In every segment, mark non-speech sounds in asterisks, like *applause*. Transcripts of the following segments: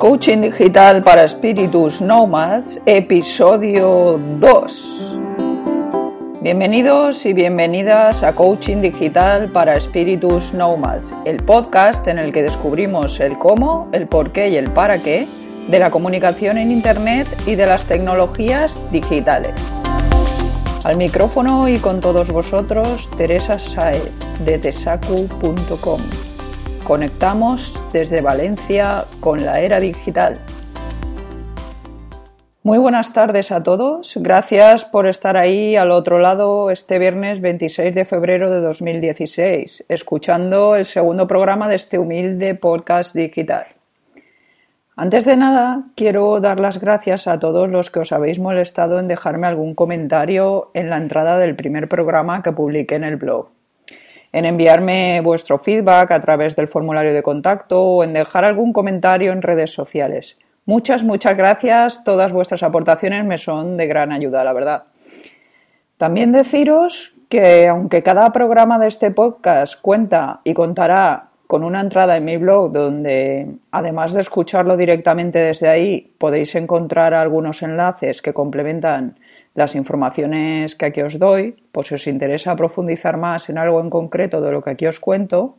Coaching Digital para Espíritus Nomads, episodio 2. Bienvenidos y bienvenidas a Coaching Digital para Espíritus Nomads, el podcast en el que descubrimos el cómo, el por qué y el para qué de la comunicación en Internet y de las tecnologías digitales. Al micrófono y con todos vosotros, Teresa Saez de tesacu.com. Conectamos desde Valencia con la era digital. Muy buenas tardes a todos. Gracias por estar ahí al otro lado este viernes 26 de febrero de 2016, escuchando el segundo programa de este humilde podcast digital. Antes de nada, quiero dar las gracias a todos los que os habéis molestado en dejarme algún comentario en la entrada del primer programa que publiqué en el blog en enviarme vuestro feedback a través del formulario de contacto o en dejar algún comentario en redes sociales. Muchas, muchas gracias. Todas vuestras aportaciones me son de gran ayuda, la verdad. También deciros que aunque cada programa de este podcast cuenta y contará con una entrada en mi blog donde, además de escucharlo directamente desde ahí, podéis encontrar algunos enlaces que complementan las informaciones que aquí os doy, por si os interesa profundizar más en algo en concreto de lo que aquí os cuento.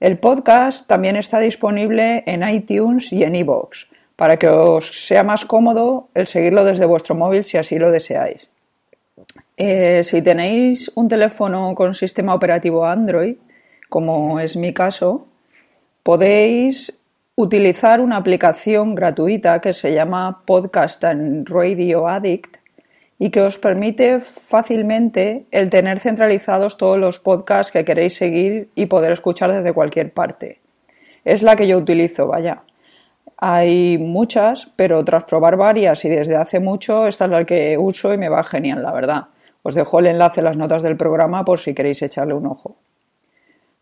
El podcast también está disponible en iTunes y en iVoox, para que os sea más cómodo el seguirlo desde vuestro móvil si así lo deseáis. Eh, si tenéis un teléfono con sistema operativo Android, como es mi caso, podéis utilizar una aplicación gratuita que se llama Podcast and Radio Addict y que os permite fácilmente el tener centralizados todos los podcasts que queréis seguir y poder escuchar desde cualquier parte. Es la que yo utilizo, vaya. Hay muchas, pero tras probar varias y desde hace mucho, esta es la que uso y me va genial, la verdad. Os dejo el enlace en las notas del programa por si queréis echarle un ojo.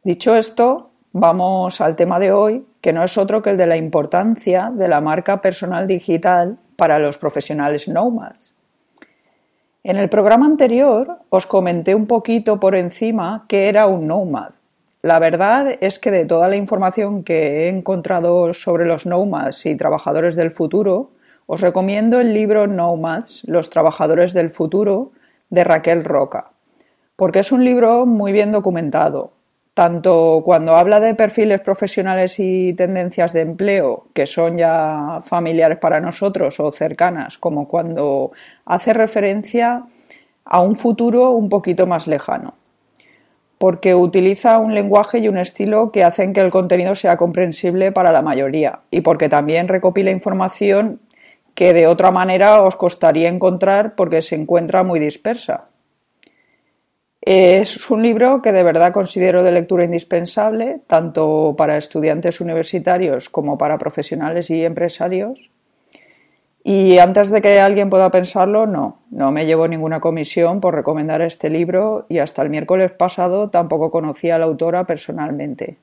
Dicho esto, vamos al tema de hoy, que no es otro que el de la importancia de la marca personal digital para los profesionales nomads. En el programa anterior os comenté un poquito por encima qué era un nomad. La verdad es que de toda la información que he encontrado sobre los nomads y trabajadores del futuro, os recomiendo el libro Nomads, los trabajadores del futuro, de Raquel Roca, porque es un libro muy bien documentado, tanto cuando habla de perfiles profesionales y tendencias de empleo que son ya familiares para nosotros o cercanas, como cuando hace referencia a un futuro un poquito más lejano, porque utiliza un lenguaje y un estilo que hacen que el contenido sea comprensible para la mayoría y porque también recopila información que de otra manera os costaría encontrar porque se encuentra muy dispersa. Es un libro que de verdad considero de lectura indispensable, tanto para estudiantes universitarios como para profesionales y empresarios. Y antes de que alguien pueda pensarlo, no, no me llevo ninguna comisión por recomendar este libro y hasta el miércoles pasado tampoco conocía a la autora personalmente.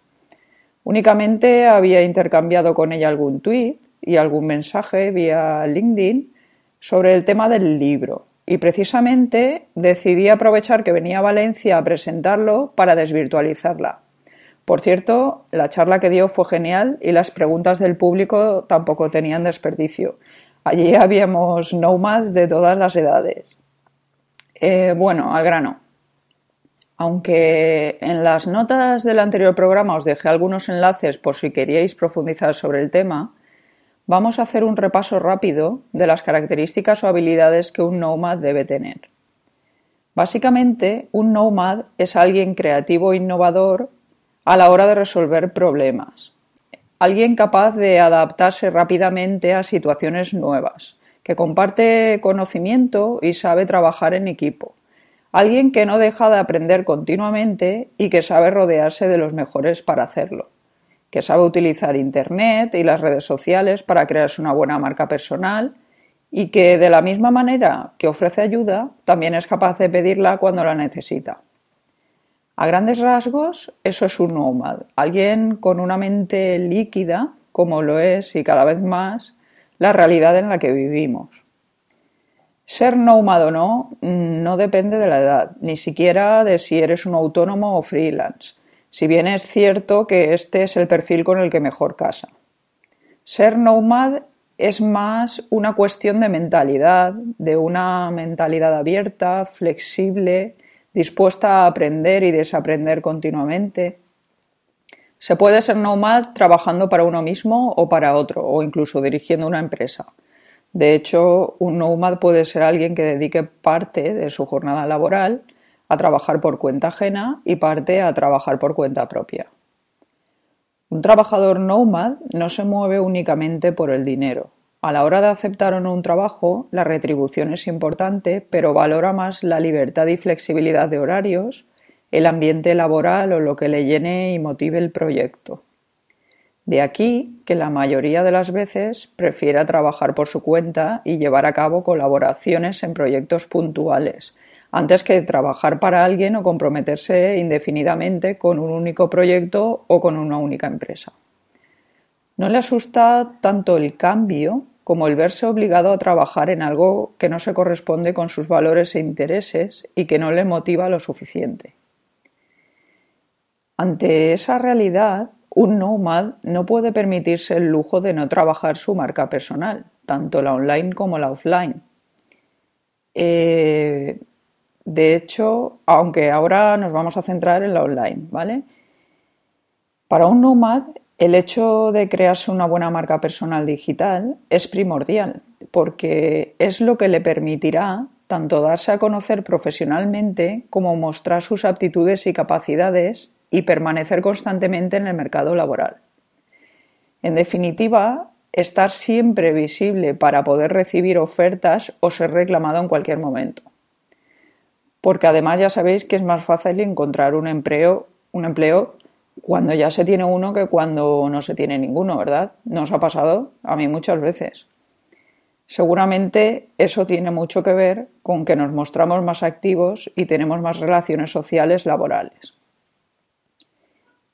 Únicamente había intercambiado con ella algún tuit y algún mensaje vía LinkedIn sobre el tema del libro, y precisamente decidí aprovechar que venía a Valencia a presentarlo para desvirtualizarla. Por cierto, la charla que dio fue genial y las preguntas del público tampoco tenían desperdicio. Allí *laughs* habíamos nomads de todas las edades. Eh, bueno, al grano. Aunque en las notas del anterior programa os dejé algunos enlaces por si queríais profundizar sobre el tema, Vamos a hacer un repaso rápido de las características o habilidades que un nomad debe tener. Básicamente, un nomad es alguien creativo e innovador a la hora de resolver problemas, alguien capaz de adaptarse rápidamente a situaciones nuevas, que comparte conocimiento y sabe trabajar en equipo, alguien que no deja de aprender continuamente y que sabe rodearse de los mejores para hacerlo que sabe utilizar Internet y las redes sociales para crearse una buena marca personal y que de la misma manera que ofrece ayuda, también es capaz de pedirla cuando la necesita. A grandes rasgos, eso es un nómad, alguien con una mente líquida, como lo es y cada vez más la realidad en la que vivimos. Ser nómada o no no depende de la edad, ni siquiera de si eres un autónomo o freelance si bien es cierto que este es el perfil con el que mejor casa. Ser nomad es más una cuestión de mentalidad, de una mentalidad abierta, flexible, dispuesta a aprender y desaprender continuamente. Se puede ser nomad trabajando para uno mismo o para otro, o incluso dirigiendo una empresa. De hecho, un nomad puede ser alguien que dedique parte de su jornada laboral a trabajar por cuenta ajena y parte a trabajar por cuenta propia. Un trabajador nomad no se mueve únicamente por el dinero. A la hora de aceptar o no un trabajo, la retribución es importante, pero valora más la libertad y flexibilidad de horarios, el ambiente laboral o lo que le llene y motive el proyecto. De aquí que la mayoría de las veces prefiera trabajar por su cuenta y llevar a cabo colaboraciones en proyectos puntuales, antes que trabajar para alguien o comprometerse indefinidamente con un único proyecto o con una única empresa. No le asusta tanto el cambio como el verse obligado a trabajar en algo que no se corresponde con sus valores e intereses y que no le motiva lo suficiente. Ante esa realidad, un nomad no puede permitirse el lujo de no trabajar su marca personal, tanto la online como la offline. Eh, de hecho, aunque ahora nos vamos a centrar en la online, ¿vale? Para un nomad, el hecho de crearse una buena marca personal digital es primordial, porque es lo que le permitirá tanto darse a conocer profesionalmente como mostrar sus aptitudes y capacidades y permanecer constantemente en el mercado laboral. En definitiva, estar siempre visible para poder recibir ofertas o ser reclamado en cualquier momento porque además ya sabéis que es más fácil encontrar un empleo, un empleo cuando ya se tiene uno que cuando no se tiene ninguno, ¿verdad? Nos ha pasado a mí muchas veces. Seguramente eso tiene mucho que ver con que nos mostramos más activos y tenemos más relaciones sociales laborales.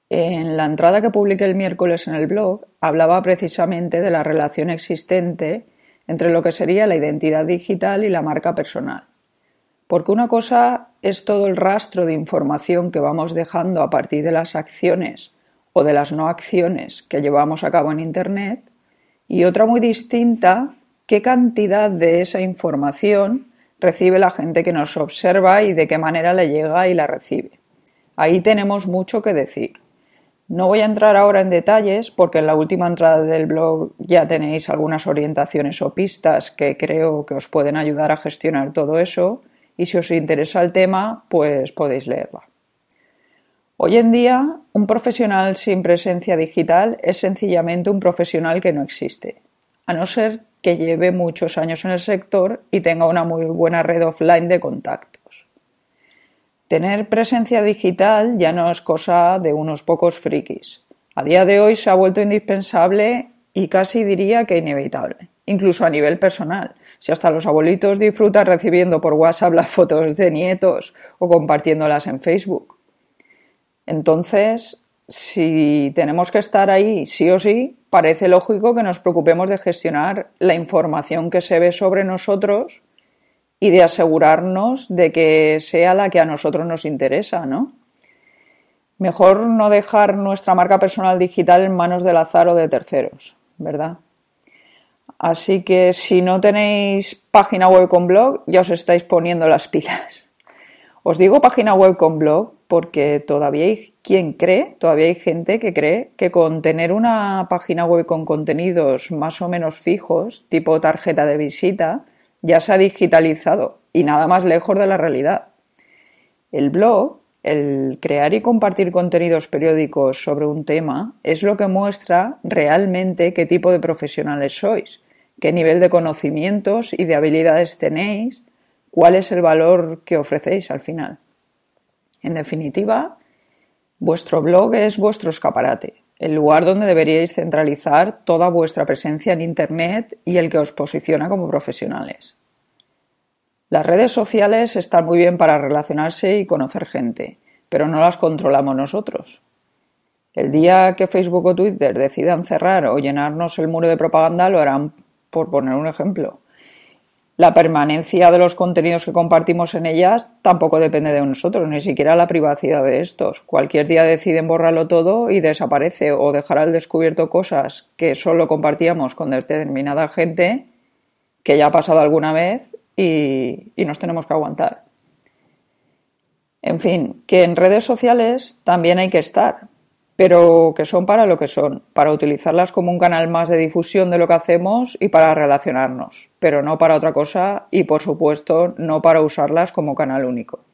En la entrada que publiqué el miércoles en el blog hablaba precisamente de la relación existente entre lo que sería la identidad digital y la marca personal. Porque una cosa es todo el rastro de información que vamos dejando a partir de las acciones o de las no acciones que llevamos a cabo en Internet y otra muy distinta, qué cantidad de esa información recibe la gente que nos observa y de qué manera le llega y la recibe. Ahí tenemos mucho que decir. No voy a entrar ahora en detalles porque en la última entrada del blog ya tenéis algunas orientaciones o pistas que creo que os pueden ayudar a gestionar todo eso y si os interesa el tema, pues podéis leerla. Hoy en día, un profesional sin presencia digital es sencillamente un profesional que no existe, a no ser que lleve muchos años en el sector y tenga una muy buena red offline de contactos. Tener presencia digital ya no es cosa de unos pocos frikis. A día de hoy se ha vuelto indispensable y casi diría que inevitable, incluso a nivel personal, si hasta los abuelitos disfrutan recibiendo por WhatsApp las fotos de nietos o compartiéndolas en Facebook. Entonces, si tenemos que estar ahí sí o sí, parece lógico que nos preocupemos de gestionar la información que se ve sobre nosotros y de asegurarnos de que sea la que a nosotros nos interesa, ¿no? Mejor no dejar nuestra marca personal digital en manos del azar o de terceros, ¿verdad? Así que si no tenéis página web con blog, ya os estáis poniendo las pilas. Os digo página web con blog porque todavía hay quien cree, todavía hay gente que cree que con tener una página web con contenidos más o menos fijos, tipo tarjeta de visita, ya se ha digitalizado y nada más lejos de la realidad. El blog, el crear y compartir contenidos periódicos sobre un tema, es lo que muestra realmente qué tipo de profesionales sois qué nivel de conocimientos y de habilidades tenéis, cuál es el valor que ofrecéis al final. En definitiva, vuestro blog es vuestro escaparate, el lugar donde deberíais centralizar toda vuestra presencia en Internet y el que os posiciona como profesionales. Las redes sociales están muy bien para relacionarse y conocer gente, pero no las controlamos nosotros. El día que Facebook o Twitter decidan cerrar o llenarnos el muro de propaganda lo harán por poner un ejemplo. la permanencia de los contenidos que compartimos en ellas tampoco depende de nosotros, ni siquiera la privacidad de estos. Cualquier día deciden borrarlo todo y desaparece o dejar al descubierto cosas que solo compartíamos con determinada gente que ya ha pasado alguna vez y, y nos tenemos que aguantar. En fin, que en redes sociales también hay que estar, pero que son para lo que son, para utilizarlas como un canal más de difusión de lo que hacemos y para relacionarnos, pero no para otra cosa y por supuesto no para usarlas como canal único.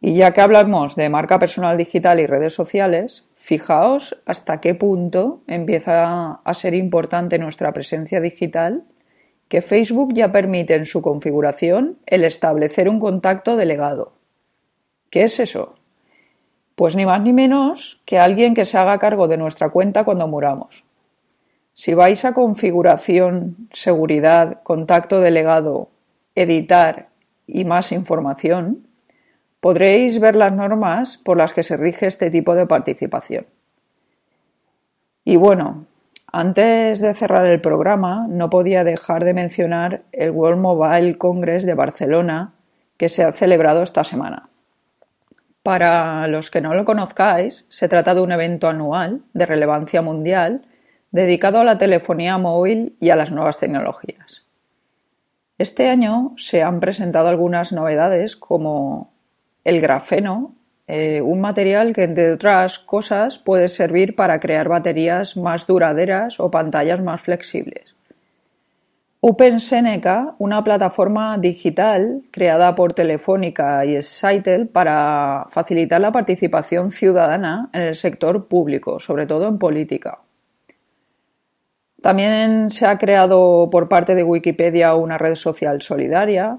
Y ya que hablamos de marca personal digital y redes sociales, fijaos hasta qué punto empieza a ser importante nuestra presencia digital que Facebook ya permite en su configuración el establecer un contacto delegado. ¿Qué es eso? Pues ni más ni menos que alguien que se haga cargo de nuestra cuenta cuando muramos. Si vais a configuración, seguridad, contacto delegado, editar y más información, podréis ver las normas por las que se rige este tipo de participación. Y bueno, antes de cerrar el programa, no podía dejar de mencionar el World Mobile Congress de Barcelona que se ha celebrado esta semana. Para los que no lo conozcáis, se trata de un evento anual de relevancia mundial dedicado a la telefonía móvil y a las nuevas tecnologías. Este año se han presentado algunas novedades como el grafeno, eh, un material que entre otras cosas puede servir para crear baterías más duraderas o pantallas más flexibles. OpenSeneca, una plataforma digital creada por Telefónica y Scytl para facilitar la participación ciudadana en el sector público, sobre todo en política. También se ha creado por parte de Wikipedia una red social solidaria.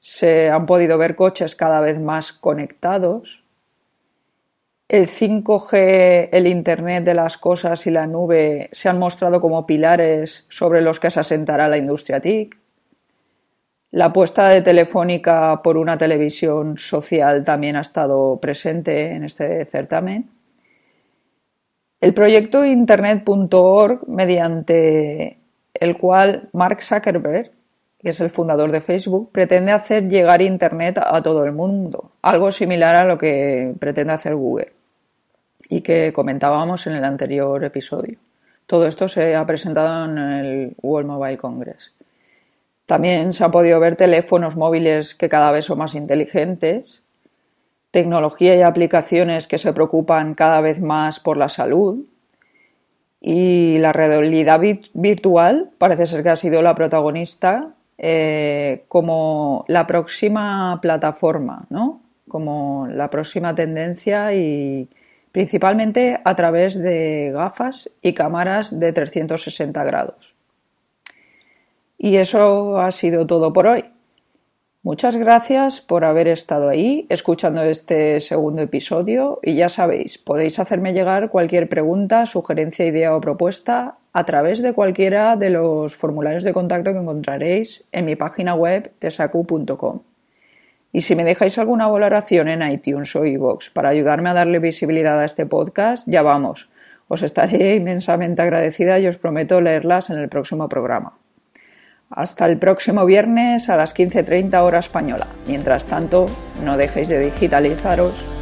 Se han podido ver coches cada vez más conectados el 5G, el Internet de las cosas y la nube se han mostrado como pilares sobre los que se asentará la industria TIC. La apuesta de Telefónica por una televisión social también ha estado presente en este certamen. El proyecto Internet.org, mediante el cual Mark Zuckerberg, que es el fundador de Facebook, pretende hacer llegar Internet a todo el mundo, algo similar a lo que pretende hacer Google y que comentábamos en el anterior episodio. Todo esto se ha presentado en el World Mobile Congress. También se han podido ver teléfonos móviles que cada vez son más inteligentes, tecnología y aplicaciones que se preocupan cada vez más por la salud y la realidad virtual parece ser que ha sido la protagonista eh, como la próxima plataforma, ¿no? como la próxima tendencia y, principalmente a través de gafas y cámaras de 360 grados. Y eso ha sido todo por hoy. Muchas gracias por haber estado ahí escuchando este segundo episodio y ya sabéis, podéis hacerme llegar cualquier pregunta, sugerencia, idea o propuesta a través de cualquiera de los formularios de contacto que encontraréis en mi página web tesacu.com. Y si me dejáis alguna valoración en iTunes o iVoox para ayudarme a darle visibilidad a este podcast, ya vamos. Os estaré *laughs* inmensamente agradecida y os prometo leerlas en el próximo programa. Hasta el próximo viernes a las 15.30 hora española. Mientras tanto, no dejéis de digitalizaros